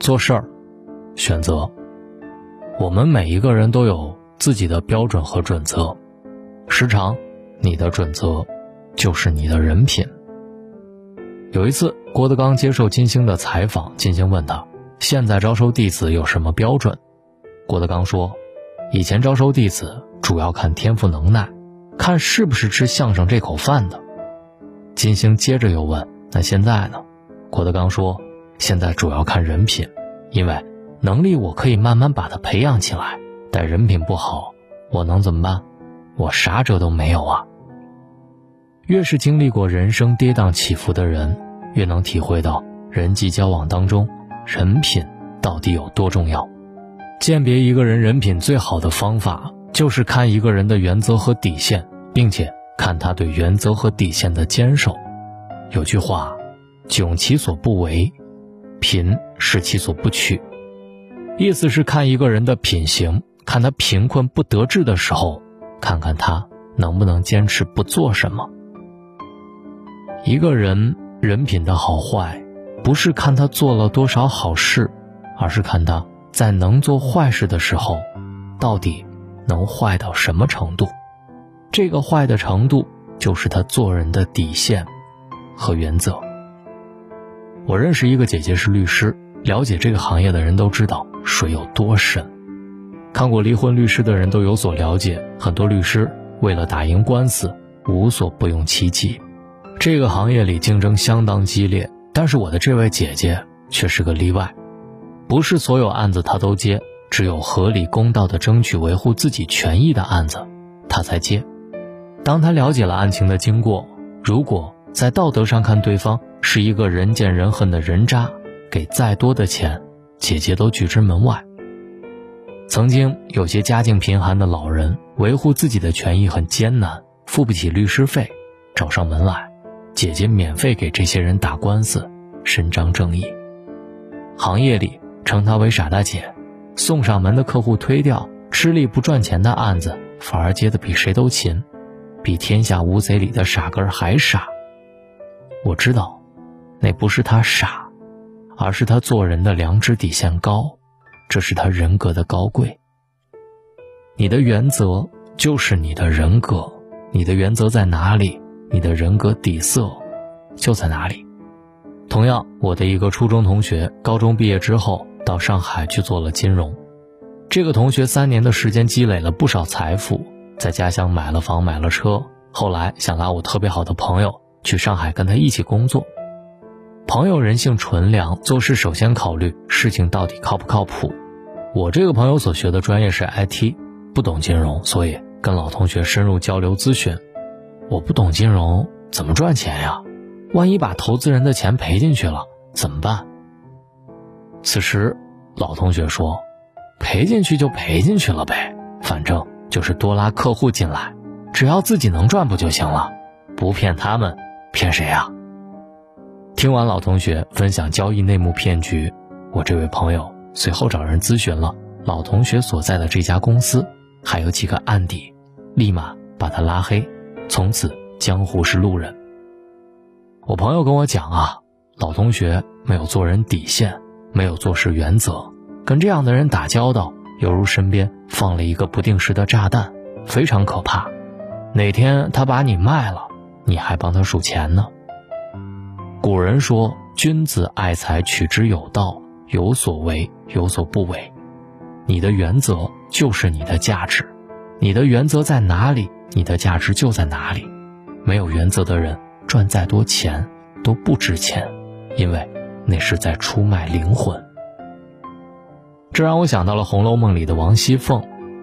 做事儿，选择。我们每一个人都有自己的标准和准则，时常，你的准则，就是你的人品。有一次，郭德纲接受金星的采访，金星问他：“现在招收弟子有什么标准？”郭德纲说：“以前招收弟子主要看天赋能耐，看是不是吃相声这口饭的。”金星接着又问：“那现在呢？”郭德纲说：“现在主要看人品，因为。”能力我可以慢慢把他培养起来，但人品不好，我能怎么办？我啥辙都没有啊。越是经历过人生跌宕起伏的人，越能体会到人际交往当中人品到底有多重要。鉴别一个人人品最好的方法，就是看一个人的原则和底线，并且看他对原则和底线的坚守。有句话：“窘其所不为，贫是其所不取。”意思是看一个人的品行，看他贫困不得志的时候，看看他能不能坚持不做什么。一个人人品的好坏，不是看他做了多少好事，而是看他在能做坏事的时候，到底能坏到什么程度。这个坏的程度，就是他做人的底线和原则。我认识一个姐姐是律师，了解这个行业的人都知道。水有多深？看过离婚律师的人都有所了解。很多律师为了打赢官司，无所不用其极。这个行业里竞争相当激烈，但是我的这位姐姐却是个例外。不是所有案子她都接，只有合理公道的争取维护自己权益的案子，她才接。当她了解了案情的经过，如果在道德上看对方是一个人见人恨的人渣，给再多的钱。姐姐都拒之门外。曾经有些家境贫寒的老人维护自己的权益很艰难，付不起律师费，找上门来，姐姐免费给这些人打官司，伸张正义。行业里称她为傻大姐，送上门的客户推掉，吃力不赚钱的案子反而接得比谁都勤，比《天下无贼》里的傻根还傻。我知道，那不是他傻。而是他做人的良知底线高，这是他人格的高贵。你的原则就是你的人格，你的原则在哪里，你的人格底色就在哪里。同样，我的一个初中同学，高中毕业之后到上海去做了金融。这个同学三年的时间积累了不少财富，在家乡买了房买了车，后来想拉我特别好的朋友去上海跟他一起工作。朋友人性纯良，做事首先考虑事情到底靠不靠谱。我这个朋友所学的专业是 IT，不懂金融，所以跟老同学深入交流咨询。我不懂金融，怎么赚钱呀？万一把投资人的钱赔进去了怎么办？此时，老同学说：“赔进去就赔进去了呗，反正就是多拉客户进来，只要自己能赚不就行了？不骗他们，骗谁呀？”听完老同学分享交易内幕骗局，我这位朋友随后找人咨询了老同学所在的这家公司，还有几个案底，立马把他拉黑，从此江湖是路人。我朋友跟我讲啊，老同学没有做人底线，没有做事原则，跟这样的人打交道，犹如身边放了一个不定时的炸弹，非常可怕。哪天他把你卖了，你还帮他数钱呢？古人说：“君子爱财，取之有道，有所为，有所不为。”你的原则就是你的价值，你的原则在哪里，你的价值就在哪里。没有原则的人，赚再多钱都不值钱，因为那是在出卖灵魂。这让我想到了《红楼梦》里的王熙凤。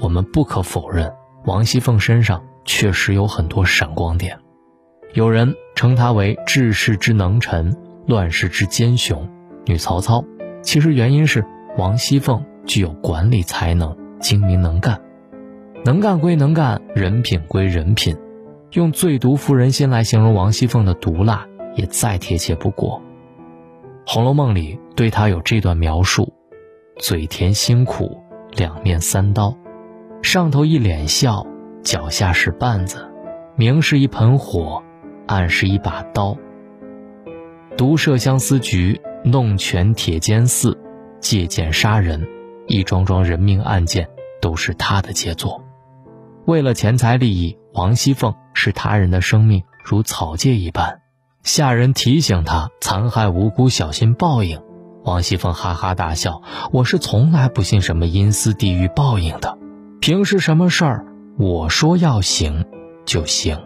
我们不可否认，王熙凤身上确实有很多闪光点。有人称她为治世之能臣，乱世之奸雄，女曹操。其实原因是王熙凤具有管理才能，精明能干。能干归能干，人品归人品。用“最毒妇人心”来形容王熙凤的毒辣，也再贴切不过。《红楼梦》里对她有这段描述：嘴甜心苦，两面三刀，上头一脸笑，脚下是绊子，明是一盆火。暗是一把刀，毒设相思局，弄权铁监寺，借剑杀人，一桩桩人命案件都是他的杰作。为了钱财利益，王熙凤视他人的生命如草芥一般。下人提醒他残害无辜，小心报应。王熙凤哈哈大笑：“我是从来不信什么阴司地狱报应的，平时什么事儿我说要行就行。”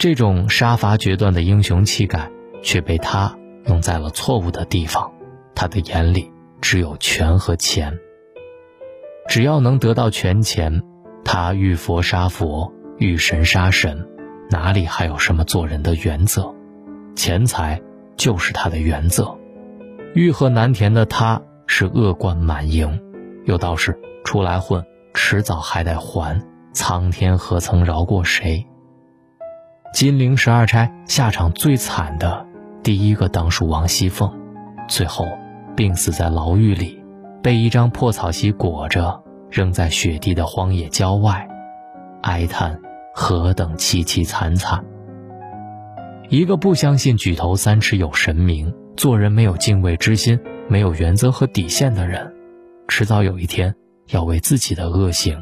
这种杀伐决断的英雄气概，却被他用在了错误的地方。他的眼里只有权和钱。只要能得到权钱，他遇佛杀佛，遇神杀神。哪里还有什么做人的原则？钱财就是他的原则。欲壑难填的他，是恶贯满盈。有道是：出来混，迟早还得还。苍天何曾饶过谁？金陵十二钗下场最惨的，第一个当属王熙凤，最后病死在牢狱里，被一张破草席裹着，扔在雪地的荒野郊外，哀叹。何等凄凄惨惨！一个不相信举头三尺有神明、做人没有敬畏之心、没有原则和底线的人，迟早有一天要为自己的恶行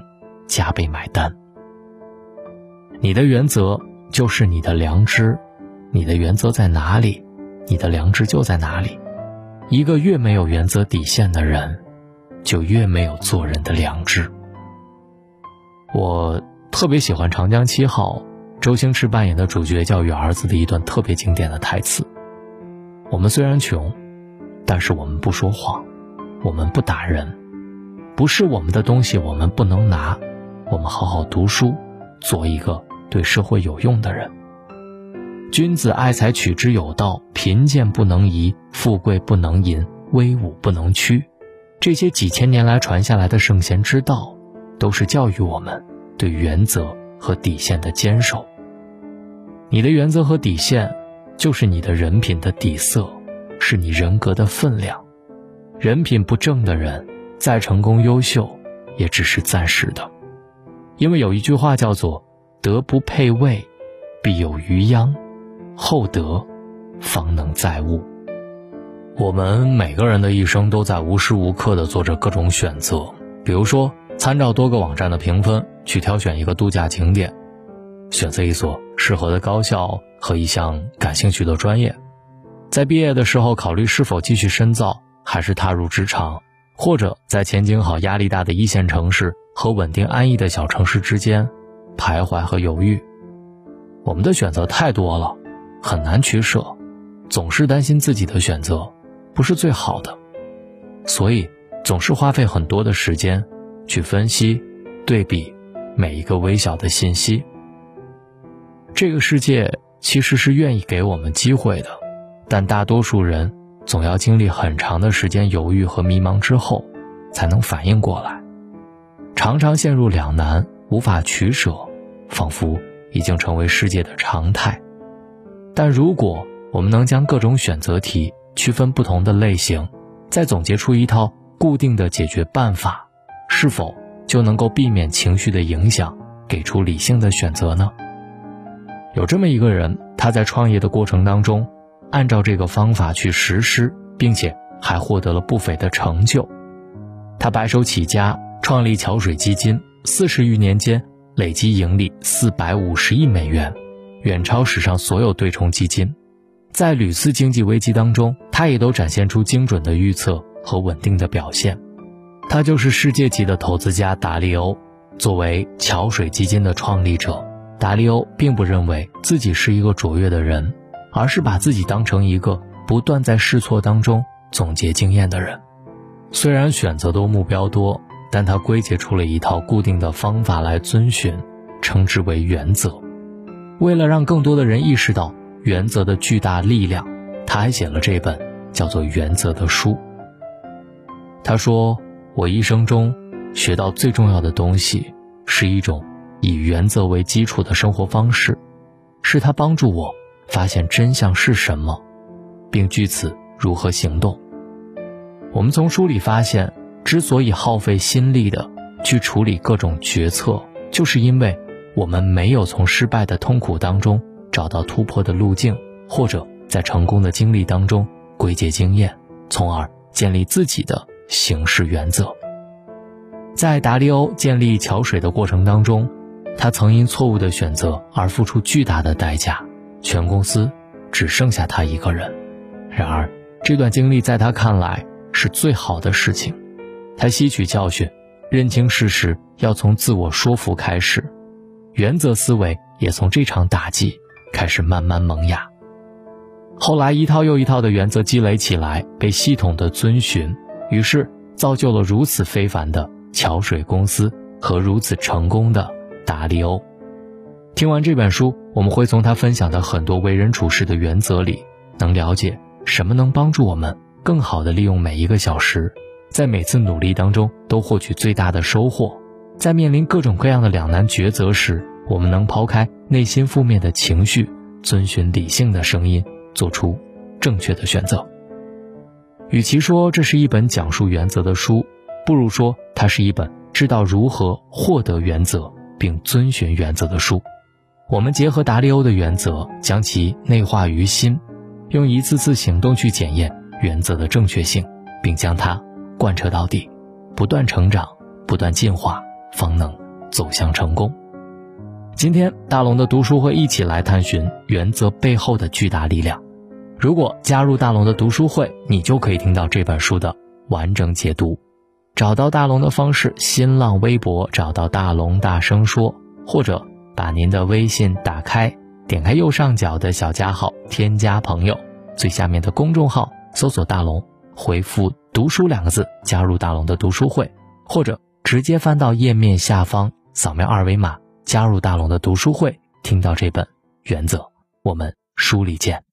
加倍买单。你的原则就是你的良知，你的原则在哪里，你的良知就在哪里。一个越没有原则底线的人，就越没有做人的良知。我。特别喜欢《长江七号》，周星驰扮演的主角教育儿子的一段特别经典的台词：“我们虽然穷，但是我们不说谎，我们不打人，不是我们的东西我们不能拿，我们好好读书，做一个对社会有用的人。君子爱财，取之有道，贫贱不能移，富贵不能淫，威武不能屈。这些几千年来传下来的圣贤之道，都是教育我们。”对原则和底线的坚守。你的原则和底线，就是你的人品的底色，是你人格的分量。人品不正的人，再成功优秀，也只是暂时的。因为有一句话叫做“德不配位，必有余殃；厚德，方能载物”。我们每个人的一生都在无时无刻的做着各种选择，比如说。参照多个网站的评分去挑选一个度假景点，选择一所适合的高校和一项感兴趣的专业，在毕业的时候考虑是否继续深造，还是踏入职场，或者在前景好、压力大的一线城市和稳定安逸的小城市之间徘徊和犹豫。我们的选择太多了，很难取舍，总是担心自己的选择不是最好的，所以总是花费很多的时间。去分析、对比每一个微小的信息。这个世界其实是愿意给我们机会的，但大多数人总要经历很长的时间犹豫和迷茫之后，才能反应过来，常常陷入两难，无法取舍，仿佛已经成为世界的常态。但如果我们能将各种选择题区分不同的类型，再总结出一套固定的解决办法。是否就能够避免情绪的影响，给出理性的选择呢？有这么一个人，他在创业的过程当中，按照这个方法去实施，并且还获得了不菲的成就。他白手起家创立桥水基金，四十余年间累计盈利四百五十亿美元，远超史上所有对冲基金。在屡次经济危机当中，他也都展现出精准的预测和稳定的表现。他就是世界级的投资家达利欧。作为桥水基金的创立者，达利欧并不认为自己是一个卓越的人，而是把自己当成一个不断在试错当中总结经验的人。虽然选择多、目标多，但他归结出了一套固定的方法来遵循，称之为原则。为了让更多的人意识到原则的巨大力量，他还写了这本叫做《原则》的书。他说。我一生中学到最重要的东西，是一种以原则为基础的生活方式，是它帮助我发现真相是什么，并据此如何行动。我们从书里发现，之所以耗费心力的去处理各种决策，就是因为我们没有从失败的痛苦当中找到突破的路径，或者在成功的经历当中归结经验，从而。建立自己的行事原则。在达利欧建立桥水的过程当中，他曾因错误的选择而付出巨大的代价，全公司只剩下他一个人。然而，这段经历在他看来是最好的事情。他吸取教训，认清事实要从自我说服开始，原则思维也从这场打击开始慢慢萌芽。后来，一套又一套的原则积累起来，被系统的遵循，于是造就了如此非凡的桥水公司和如此成功的达利欧。听完这本书，我们会从他分享的很多为人处事的原则里，能了解什么能帮助我们更好地利用每一个小时，在每次努力当中都获取最大的收获。在面临各种各样的两难抉择时，我们能抛开内心负面的情绪，遵循理性的声音。做出正确的选择。与其说这是一本讲述原则的书，不如说它是一本知道如何获得原则并遵循原则的书。我们结合达利欧的原则，将其内化于心，用一次次行动去检验原则的正确性，并将它贯彻到底，不断成长，不断进化，方能走向成功。今天，大龙的读书会一起来探寻原则背后的巨大力量。如果加入大龙的读书会，你就可以听到这本书的完整解读。找到大龙的方式：新浪微博找到大龙大声说，或者把您的微信打开，点开右上角的小加号，添加朋友，最下面的公众号搜索大龙，回复“读书”两个字，加入大龙的读书会，或者直接翻到页面下方，扫描二维码加入大龙的读书会，听到这本《原则》，我们书里见。